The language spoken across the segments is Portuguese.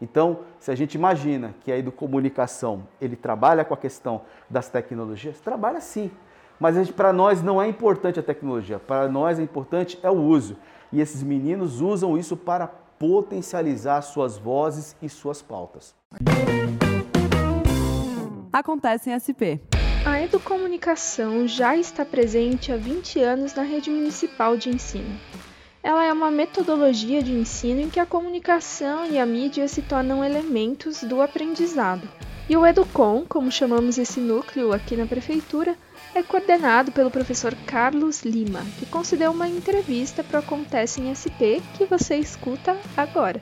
Então, se a gente imagina que a educomunicação ele trabalha com a questão das tecnologias, trabalha sim. Mas para nós não é importante a tecnologia, para nós é importante é o uso. E esses meninos usam isso para potencializar suas vozes e suas pautas. Acontece em SP. A educomunicação já está presente há 20 anos na rede municipal de ensino. Ela é uma metodologia de ensino em que a comunicação e a mídia se tornam elementos do aprendizado. E o Educom, como chamamos esse núcleo aqui na prefeitura, é coordenado pelo professor Carlos Lima, que concedeu uma entrevista para o Acontece em SP que você escuta agora.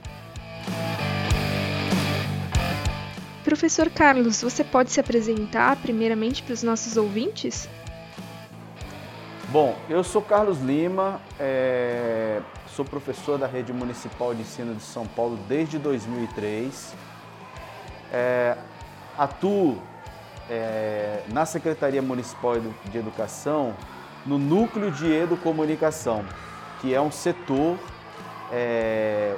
Professor Carlos, você pode se apresentar primeiramente para os nossos ouvintes? Bom, eu sou Carlos Lima, é, sou professor da Rede Municipal de Ensino de São Paulo desde 2003. É, atuo é, na Secretaria Municipal de Educação no núcleo de educomunicação, que é um setor,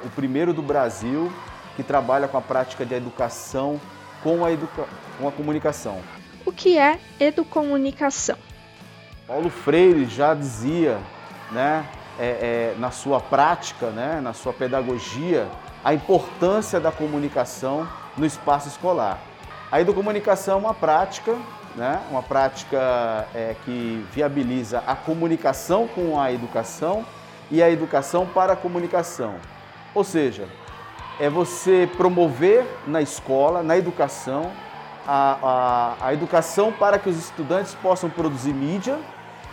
o primeiro do Brasil, que trabalha com a prática de educação com a, educa com a comunicação. O que é educomunicação? Paulo Freire já dizia, né, é, é, na sua prática, né, na sua pedagogia, a importância da comunicação no espaço escolar. A educomunicação é uma prática, né, uma prática é, que viabiliza a comunicação com a educação e a educação para a comunicação. Ou seja, é você promover na escola, na educação, a, a, a educação para que os estudantes possam produzir mídia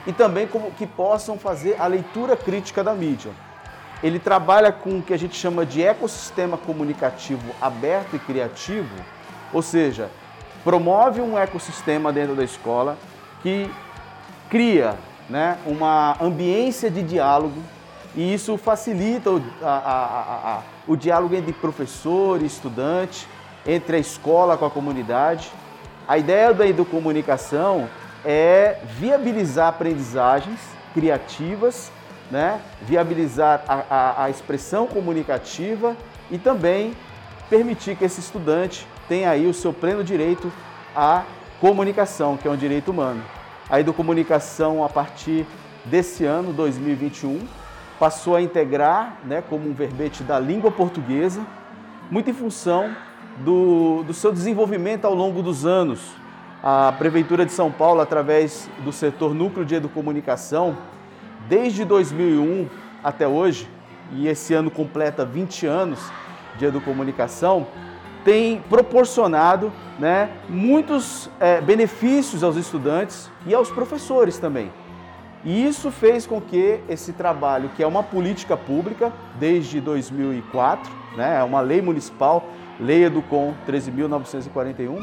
e também como que possam fazer a leitura crítica da mídia. Ele trabalha com o que a gente chama de ecossistema comunicativo aberto e criativo, ou seja, promove um ecossistema dentro da escola que cria né, uma ambiência de diálogo e isso facilita o, a, a, a, o diálogo entre professor e estudante, entre a escola com a comunidade. A ideia da educomunicação é viabilizar aprendizagens criativas, né? viabilizar a, a, a expressão comunicativa e também permitir que esse estudante tenha aí o seu pleno direito à comunicação, que é um direito humano. A educomunicação, a partir desse ano, 2021, passou a integrar né, como um verbete da língua portuguesa, muito em função do, do seu desenvolvimento ao longo dos anos, a Prefeitura de São Paulo, através do setor Núcleo de Educomunicação, desde 2001 até hoje, e esse ano completa 20 anos de educomunicação, tem proporcionado né, muitos é, benefícios aos estudantes e aos professores também. E isso fez com que esse trabalho, que é uma política pública desde 2004, né, é uma lei municipal, Lei Educom 13.941,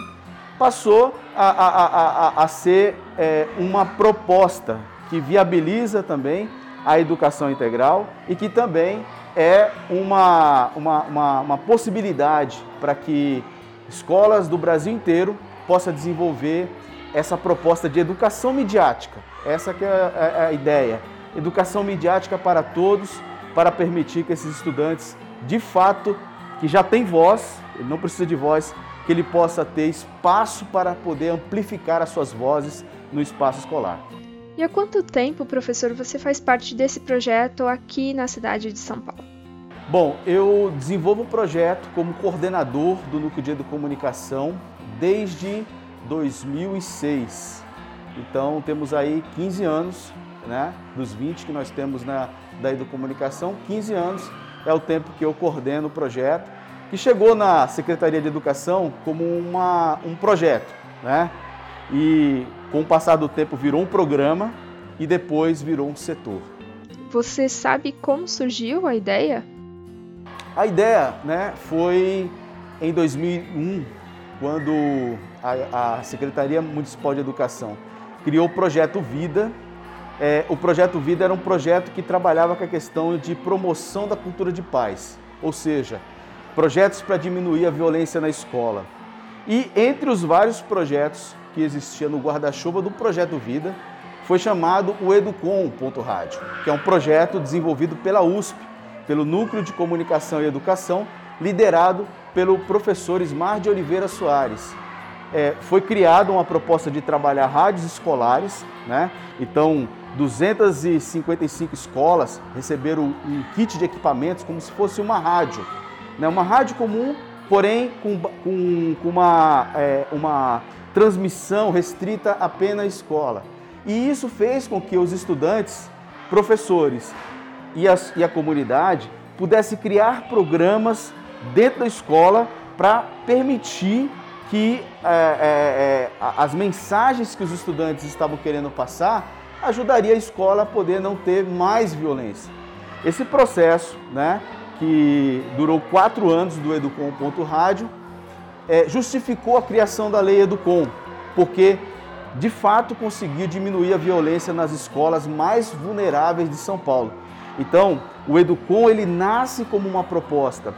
passou a, a, a, a ser é, uma proposta que viabiliza também a educação integral e que também é uma, uma, uma, uma possibilidade para que escolas do Brasil inteiro possam desenvolver essa proposta de educação midiática. Essa que é a, é a ideia. Educação midiática para todos, para permitir que esses estudantes, de fato, que já têm voz, não precisa de voz, que ele possa ter espaço para poder amplificar as suas vozes no espaço escolar. E há quanto tempo, professor, você faz parte desse projeto aqui na cidade de São Paulo? Bom, eu desenvolvo o projeto como coordenador do Núcleo de Educomunicação desde 2006. Então temos aí 15 anos, né? Dos 20 que nós temos na da Educomunicação, 15 anos é o tempo que eu coordeno o projeto que chegou na Secretaria de Educação como uma, um projeto, né? E com o passar do tempo virou um programa e depois virou um setor. Você sabe como surgiu a ideia? A ideia, né, foi em 2001, quando a, a Secretaria Municipal de Educação criou o projeto Vida. É, o projeto Vida era um projeto que trabalhava com a questão de promoção da cultura de paz, ou seja, projetos para diminuir a violência na escola. E entre os vários projetos que existiam no guarda-chuva do Projeto Vida, foi chamado o Educom.rádio, que é um projeto desenvolvido pela USP, pelo Núcleo de Comunicação e Educação, liderado pelo professor Ismar de Oliveira Soares. É, foi criada uma proposta de trabalhar rádios escolares, né? Então, 255 escolas receberam um kit de equipamentos como se fosse uma rádio. Né? Uma rádio comum, porém com, com, com uma, é, uma transmissão restrita apenas à escola. E isso fez com que os estudantes, professores e, as, e a comunidade pudessem criar programas dentro da escola para permitir que é, é, é as mensagens que os estudantes estavam querendo passar ajudaria a escola a poder não ter mais violência. Esse processo, né, que durou quatro anos do Educom.rádio, é, justificou a criação da lei Educom, porque de fato conseguiu diminuir a violência nas escolas mais vulneráveis de São Paulo. Então, o Educom ele nasce como uma proposta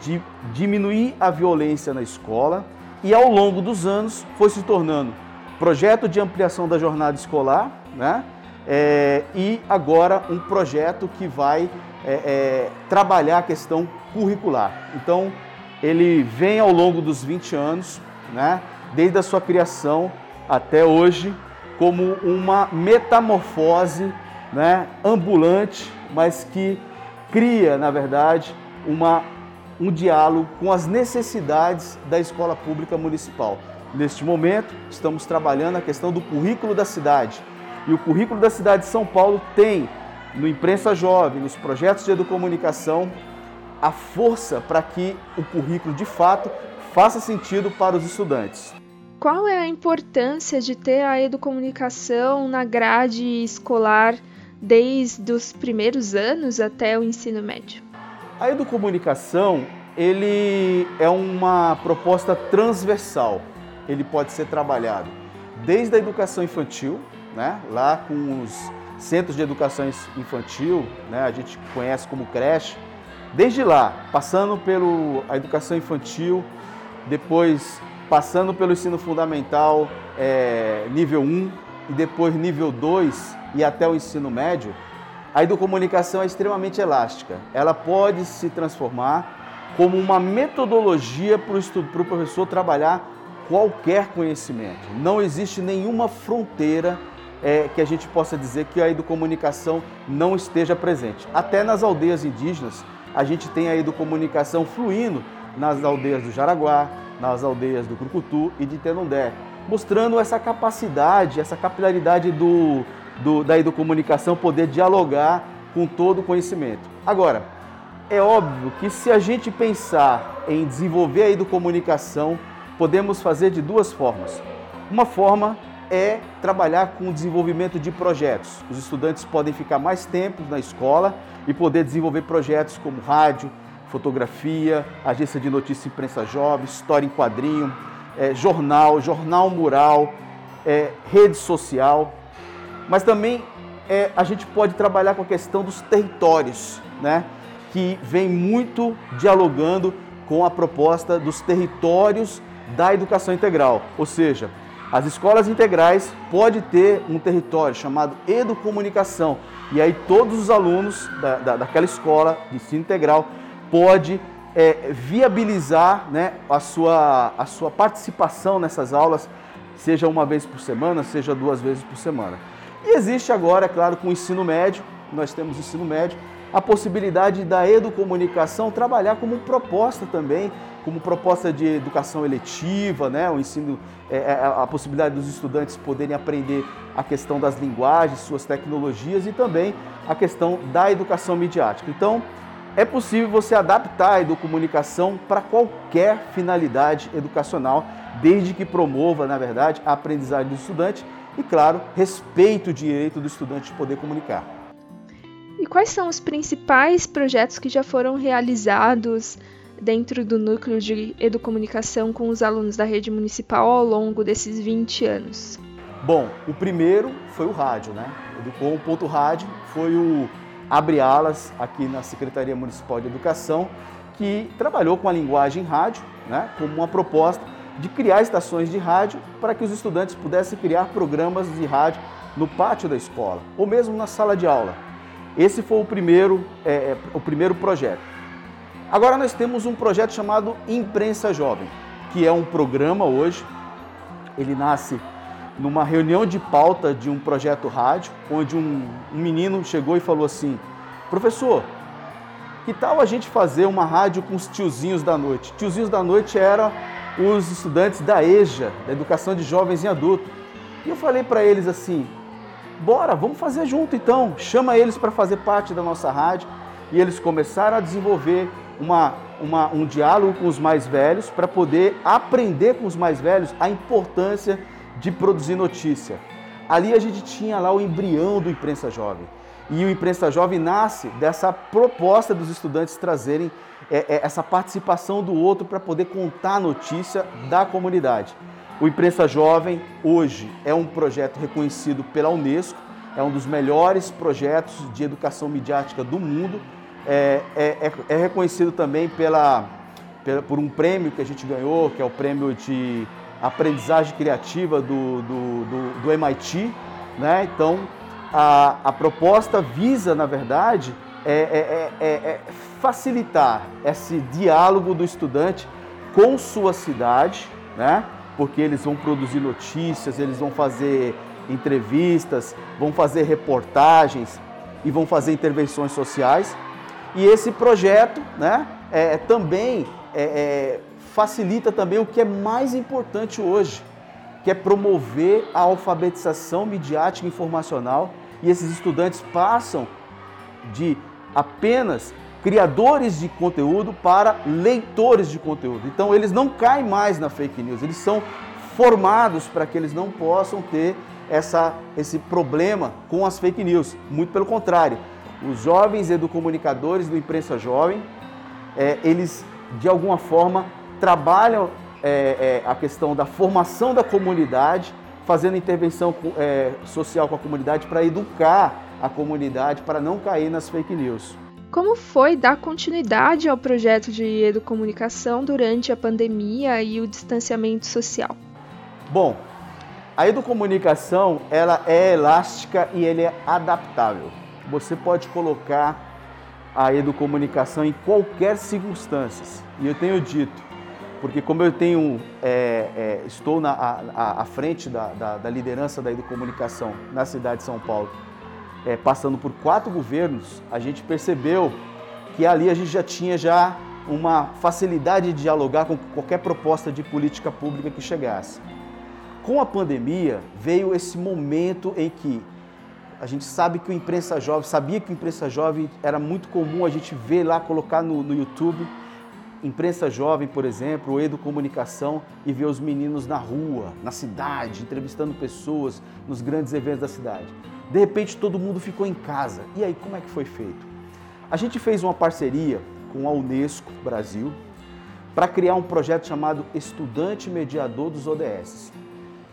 de diminuir a violência na escola e ao longo dos anos foi se tornando projeto de ampliação da jornada escolar, né? É, e agora um projeto que vai é, é, trabalhar a questão curricular. Então, ele vem ao longo dos 20 anos, né? Desde a sua criação até hoje, como uma metamorfose, né? Ambulante, mas que cria, na verdade, uma um diálogo com as necessidades da escola pública municipal. Neste momento, estamos trabalhando a questão do currículo da cidade. E o currículo da cidade de São Paulo tem, no Imprensa Jovem, nos projetos de educomunicação, a força para que o currículo de fato faça sentido para os estudantes. Qual é a importância de ter a educomunicação na grade escolar desde os primeiros anos até o ensino médio? A educomunicação, ele é uma proposta transversal. Ele pode ser trabalhado desde a educação infantil, né? lá com os centros de educação infantil, né? a gente conhece como creche, desde lá, passando pela educação infantil, depois passando pelo ensino fundamental é, nível 1 e depois nível 2 e até o ensino médio, a educomunicação é extremamente elástica. Ela pode se transformar como uma metodologia para o professor trabalhar qualquer conhecimento. Não existe nenhuma fronteira é, que a gente possa dizer que a educomunicação não esteja presente. Até nas aldeias indígenas, a gente tem a educomunicação fluindo nas aldeias do Jaraguá, nas aldeias do Crucutu e de Tenundé, mostrando essa capacidade, essa capilaridade do, do, da educomunicação poder dialogar com todo o conhecimento. Agora, é óbvio que se a gente pensar em desenvolver a educomunicação, podemos fazer de duas formas. Uma forma é trabalhar com o desenvolvimento de projetos. Os estudantes podem ficar mais tempo na escola e poder desenvolver projetos como rádio, fotografia, agência de notícia imprensa jovem, história em quadrinho, é, jornal, jornal mural, é, rede social mas também é, a gente pode trabalhar com a questão dos territórios, né? que vem muito dialogando com a proposta dos territórios da educação integral. Ou seja, as escolas integrais podem ter um território chamado educomunicação, e aí todos os alunos da, da, daquela escola de ensino integral pode é, viabilizar né, a, sua, a sua participação nessas aulas, seja uma vez por semana, seja duas vezes por semana. E existe agora, é claro, com o ensino médio, nós temos ensino médio, a possibilidade da educomunicação trabalhar como proposta também, como proposta de educação eletiva, né? o ensino, é, é, a possibilidade dos estudantes poderem aprender a questão das linguagens, suas tecnologias e também a questão da educação midiática. Então, é possível você adaptar a educomunicação para qualquer finalidade educacional, desde que promova, na verdade, a aprendizagem do estudante e, claro, respeito o direito do estudante de poder comunicar. E quais são os principais projetos que já foram realizados dentro do núcleo de educomunicação com os alunos da rede municipal ao longo desses 20 anos? Bom, o primeiro foi o rádio, né? Educom.rádio foi o abre alas aqui na Secretaria Municipal de Educação, que trabalhou com a linguagem rádio, né, como uma proposta de criar estações de rádio para que os estudantes pudessem criar programas de rádio no pátio da escola ou mesmo na sala de aula. Esse foi o primeiro, é, é o primeiro projeto. Agora nós temos um projeto chamado Imprensa Jovem, que é um programa hoje, ele nasce numa reunião de pauta de um projeto rádio, onde um, um menino chegou e falou assim: professor, que tal a gente fazer uma rádio com os tiozinhos da noite? Tiozinhos da noite eram os estudantes da EJA, da Educação de Jovens e Adultos. E eu falei para eles assim: bora, vamos fazer junto então. Chama eles para fazer parte da nossa rádio. E eles começaram a desenvolver uma, uma, um diálogo com os mais velhos para poder aprender com os mais velhos a importância de produzir notícia. Ali a gente tinha lá o embrião do Imprensa Jovem. E o Imprensa Jovem nasce dessa proposta dos estudantes trazerem é, é, essa participação do outro para poder contar a notícia da comunidade. O Imprensa Jovem, hoje, é um projeto reconhecido pela Unesco, é um dos melhores projetos de educação midiática do mundo, é, é, é, é reconhecido também pela, pela, por um prêmio que a gente ganhou, que é o prêmio de aprendizagem criativa do, do, do, do MIT. Né? Então, a, a proposta visa, na verdade, é, é, é, é, facilitar esse diálogo do estudante com sua cidade, né? Porque eles vão produzir notícias, eles vão fazer entrevistas, vão fazer reportagens e vão fazer intervenções sociais. E esse projeto né, é, também é, é, facilita também o que é mais importante hoje, que é promover a alfabetização midiática e informacional. E esses estudantes passam de apenas criadores de conteúdo para leitores de conteúdo. Então eles não caem mais na fake news, eles são formados para que eles não possam ter essa, esse problema com as fake news. Muito pelo contrário, os jovens educomunicadores do Imprensa Jovem, é, eles de alguma forma trabalham é, é, a questão da formação da comunidade, fazendo intervenção é, social com a comunidade para educar a comunidade para não cair nas fake news. Como foi dar continuidade ao projeto de educomunicação durante a pandemia e o distanciamento social? Bom, a educomunicação ela é elástica e ele é adaptável. Você pode colocar a educomunicação em qualquer circunstância. E eu tenho dito, porque como eu tenho, é, é, estou na, a, à frente da, da, da, liderança da educomunicação na cidade de São Paulo é, passando por quatro governos, a gente percebeu que ali a gente já tinha já uma facilidade de dialogar com qualquer proposta de política pública que chegasse. Com a pandemia veio esse momento em que a gente sabe que o imprensa jovem, sabia que o imprensa jovem era muito comum a gente ver lá, colocar no, no YouTube, imprensa jovem, por exemplo, ou educomunicação, e ver os meninos na rua, na cidade, entrevistando pessoas nos grandes eventos da cidade. De repente todo mundo ficou em casa. E aí, como é que foi feito? A gente fez uma parceria com a Unesco Brasil para criar um projeto chamado Estudante Mediador dos ODS.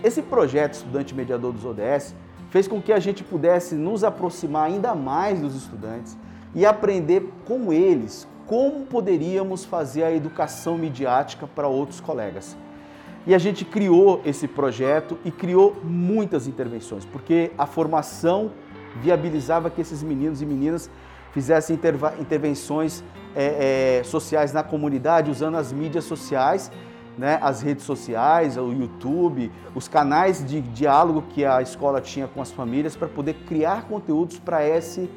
Esse projeto Estudante Mediador dos ODS fez com que a gente pudesse nos aproximar ainda mais dos estudantes e aprender com eles como poderíamos fazer a educação midiática para outros colegas. E a gente criou esse projeto e criou muitas intervenções, porque a formação viabilizava que esses meninos e meninas fizessem intervenções é, é, sociais na comunidade, usando as mídias sociais, né, as redes sociais, o YouTube, os canais de diálogo que a escola tinha com as famílias para poder criar conteúdos para esse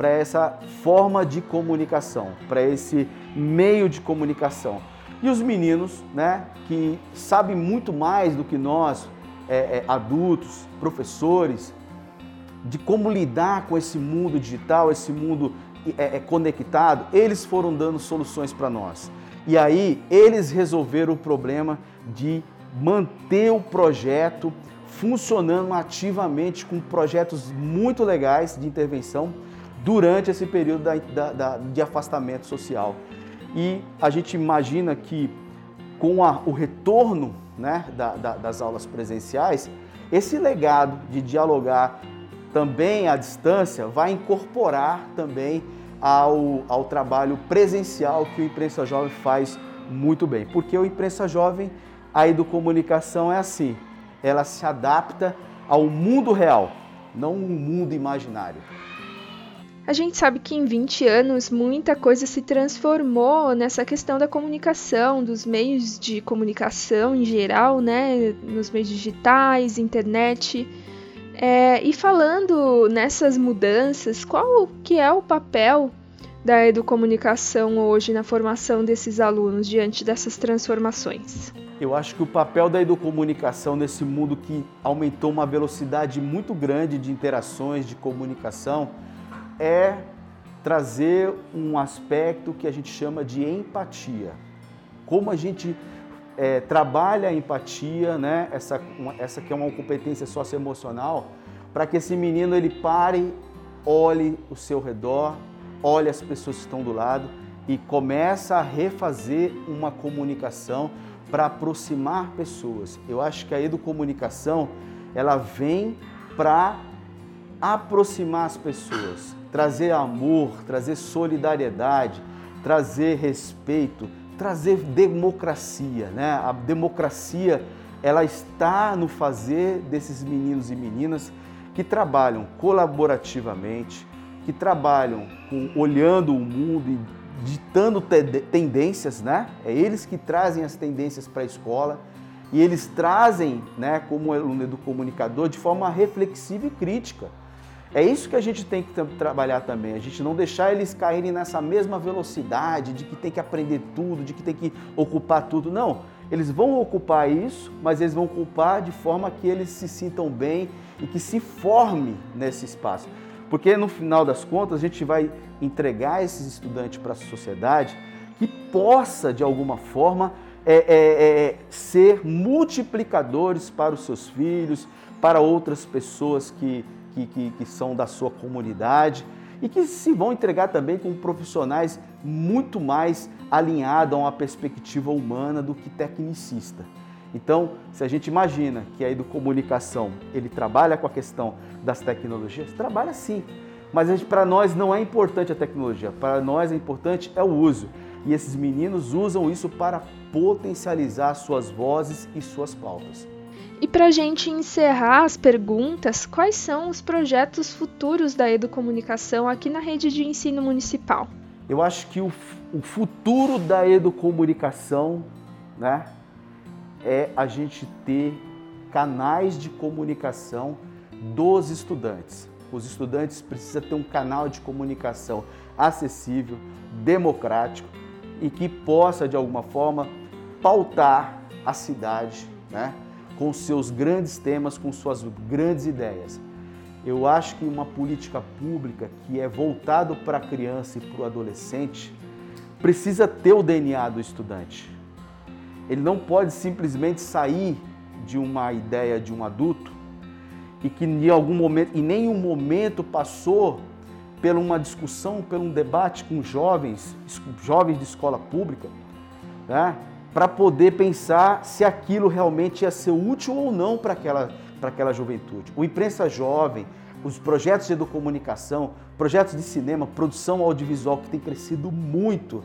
para essa forma de comunicação, para esse meio de comunicação. E os meninos, né, que sabem muito mais do que nós, é, é, adultos, professores, de como lidar com esse mundo digital, esse mundo é, é conectado, eles foram dando soluções para nós. E aí eles resolveram o problema de manter o projeto funcionando ativamente com projetos muito legais de intervenção durante esse período da, da, da, de afastamento social. E a gente imagina que com a, o retorno né, da, da, das aulas presenciais, esse legado de dialogar também à distância vai incorporar também ao, ao trabalho presencial que o Imprensa Jovem faz muito bem. Porque o Imprensa Jovem, a educomunicação é assim, ela se adapta ao mundo real, não um mundo imaginário. A gente sabe que em 20 anos muita coisa se transformou nessa questão da comunicação, dos meios de comunicação em geral, né? Nos meios digitais, internet. É, e falando nessas mudanças, qual que é o papel da educomunicação hoje na formação desses alunos diante dessas transformações? Eu acho que o papel da educomunicação nesse mundo que aumentou uma velocidade muito grande de interações, de comunicação, é trazer um aspecto que a gente chama de empatia. Como a gente é, trabalha a empatia, né? essa, essa que é uma competência socioemocional, para que esse menino ele pare, olhe o seu redor, olhe as pessoas que estão do lado e começa a refazer uma comunicação para aproximar pessoas. Eu acho que a educomunicação ela vem para aproximar as pessoas, trazer amor, trazer solidariedade, trazer respeito, trazer democracia, né? A democracia ela está no fazer desses meninos e meninas que trabalham colaborativamente, que trabalham com, olhando o mundo e ditando tendências, né? É eles que trazem as tendências para a escola e eles trazem, né, como aluno do comunicador, de forma reflexiva e crítica. É isso que a gente tem que trabalhar também, a gente não deixar eles caírem nessa mesma velocidade de que tem que aprender tudo, de que tem que ocupar tudo. Não, eles vão ocupar isso, mas eles vão ocupar de forma que eles se sintam bem e que se forme nesse espaço. Porque no final das contas a gente vai entregar esses estudantes para a sociedade que possa, de alguma forma, é, é, é, ser multiplicadores para os seus filhos, para outras pessoas que que, que, que são da sua comunidade e que se vão entregar também com profissionais muito mais alinhados a uma perspectiva humana do que tecnicista. Então, se a gente imagina que a educomunicação ele trabalha com a questão das tecnologias, trabalha sim, mas para nós não é importante a tecnologia, para nós é importante é o uso. E esses meninos usam isso para potencializar suas vozes e suas pautas. E para a gente encerrar as perguntas, quais são os projetos futuros da educomunicação aqui na rede de ensino municipal? Eu acho que o, o futuro da educomunicação né, é a gente ter canais de comunicação dos estudantes. Os estudantes precisam ter um canal de comunicação acessível, democrático e que possa, de alguma forma, pautar a cidade, né? Com seus grandes temas, com suas grandes ideias. Eu acho que uma política pública que é voltado para a criança e para o adolescente precisa ter o DNA do estudante. Ele não pode simplesmente sair de uma ideia de um adulto e que em algum momento, em nenhum momento passou por uma discussão, por um debate com jovens, jovens de escola pública, né? Para poder pensar se aquilo realmente ia ser útil ou não para aquela, aquela juventude. O Imprensa Jovem, os projetos de educomunicação, projetos de cinema, produção audiovisual que tem crescido muito,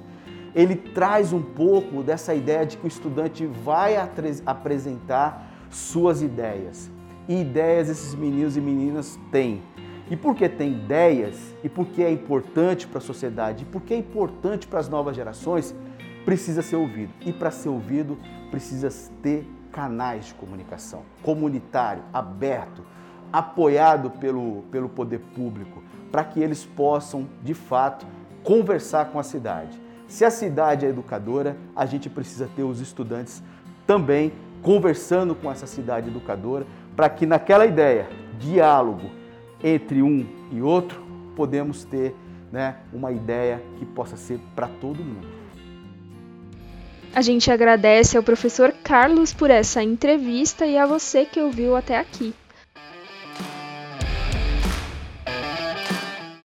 ele traz um pouco dessa ideia de que o estudante vai apresentar suas ideias. E ideias esses meninos e meninas têm. E porque tem ideias, e porque é importante para a sociedade, e porque é importante para as novas gerações, precisa ser ouvido. E para ser ouvido, precisa ter canais de comunicação, comunitário, aberto, apoiado pelo, pelo poder público, para que eles possam, de fato, conversar com a cidade. Se a cidade é educadora, a gente precisa ter os estudantes também conversando com essa cidade educadora, para que naquela ideia, diálogo entre um e outro, podemos ter né, uma ideia que possa ser para todo mundo. A gente agradece ao professor Carlos por essa entrevista e a você que ouviu até aqui.